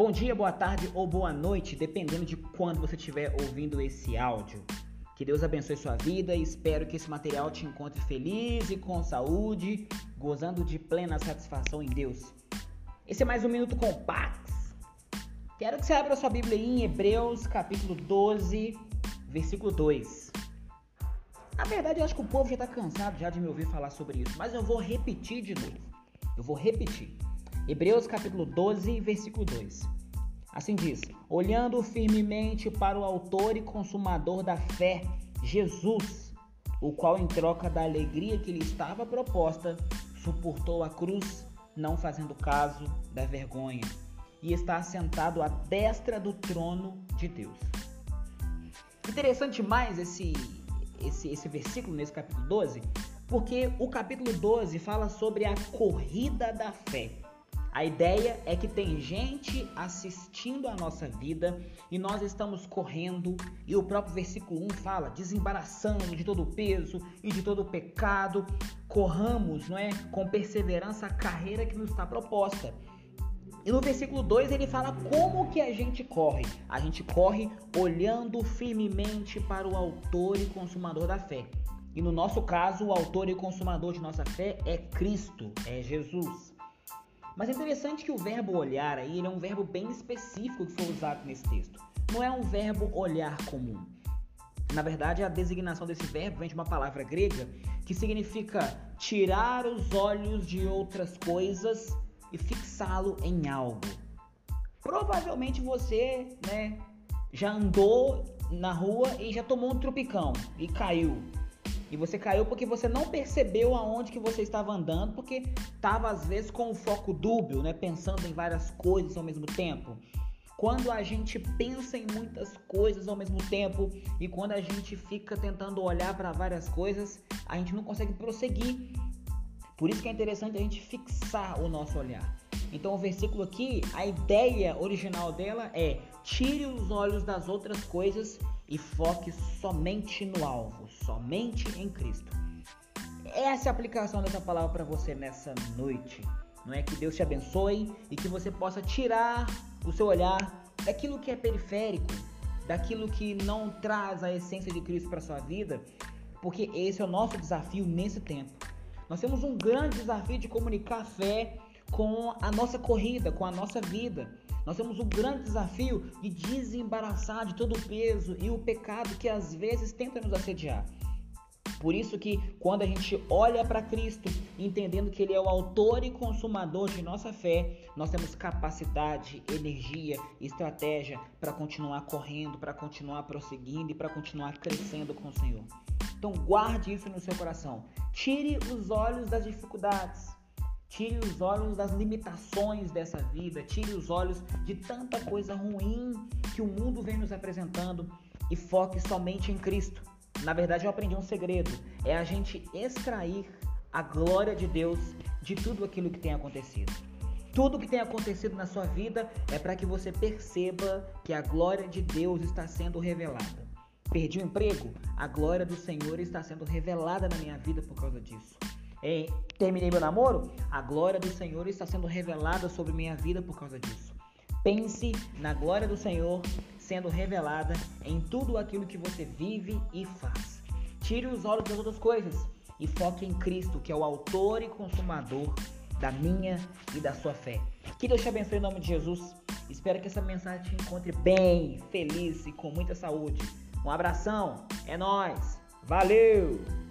Bom dia, boa tarde ou boa noite, dependendo de quando você estiver ouvindo esse áudio. Que Deus abençoe sua vida e espero que esse material te encontre feliz e com saúde, gozando de plena satisfação em Deus. Esse é mais um Minuto com Pax. Quero que você abra sua Bíblia em Hebreus, capítulo 12, versículo 2. Na verdade, eu acho que o povo já está cansado já de me ouvir falar sobre isso, mas eu vou repetir de novo. Eu vou repetir. Hebreus capítulo 12, versículo 2. Assim diz: Olhando firmemente para o Autor e Consumador da fé, Jesus, o qual, em troca da alegria que lhe estava proposta, suportou a cruz, não fazendo caso da vergonha, e está assentado à destra do trono de Deus. Interessante mais esse, esse, esse versículo nesse capítulo 12, porque o capítulo 12 fala sobre a corrida da fé. A ideia é que tem gente assistindo a nossa vida e nós estamos correndo, e o próprio versículo 1 fala: desembaraçando de todo o peso e de todo o pecado, corramos, não é, com perseverança a carreira que nos está proposta. E no versículo 2 ele fala como que a gente corre. A gente corre olhando firmemente para o autor e consumador da fé. E no nosso caso, o autor e consumador de nossa fé é Cristo, é Jesus. Mas é interessante que o verbo olhar aí ele é um verbo bem específico que foi usado nesse texto. Não é um verbo olhar comum. Na verdade, a designação desse verbo vem de uma palavra grega que significa tirar os olhos de outras coisas e fixá-lo em algo. Provavelmente você, né, já andou na rua e já tomou um tropicão e caiu. E você caiu porque você não percebeu aonde que você estava andando, porque estava às vezes com o foco dúbio, né, pensando em várias coisas ao mesmo tempo. Quando a gente pensa em muitas coisas ao mesmo tempo e quando a gente fica tentando olhar para várias coisas, a gente não consegue prosseguir. Por isso que é interessante a gente fixar o nosso olhar. Então o versículo aqui, a ideia original dela é: tire os olhos das outras coisas e foque somente no alvo, somente em Cristo. Essa é a aplicação dessa palavra para você nessa noite. Não é que Deus te abençoe e que você possa tirar o seu olhar daquilo que é periférico, daquilo que não traz a essência de Cristo para sua vida, porque esse é o nosso desafio nesse tempo. Nós temos um grande desafio de comunicar fé com a nossa corrida, com a nossa vida. Nós temos um grande desafio de desembaraçar de todo o peso e o pecado que às vezes tenta nos assediar. Por isso que quando a gente olha para Cristo, entendendo que ele é o autor e consumador de nossa fé, nós temos capacidade, energia, estratégia para continuar correndo, para continuar prosseguindo e para continuar crescendo com o Senhor. Então guarde isso no seu coração. Tire os olhos das dificuldades. Tire os olhos das limitações dessa vida, tire os olhos de tanta coisa ruim que o mundo vem nos apresentando e foque somente em Cristo. Na verdade, eu aprendi um segredo: é a gente extrair a glória de Deus de tudo aquilo que tem acontecido. Tudo que tem acontecido na sua vida é para que você perceba que a glória de Deus está sendo revelada. Perdi o emprego? A glória do Senhor está sendo revelada na minha vida por causa disso. É, terminei meu namoro? A glória do Senhor está sendo revelada sobre minha vida por causa disso. Pense na glória do Senhor sendo revelada em tudo aquilo que você vive e faz. Tire os olhos das outras coisas e foque em Cristo, que é o autor e consumador da minha e da sua fé. Que Deus te abençoe em nome de Jesus. Espero que essa mensagem te encontre bem, feliz e com muita saúde. Um abração, é nós. Valeu!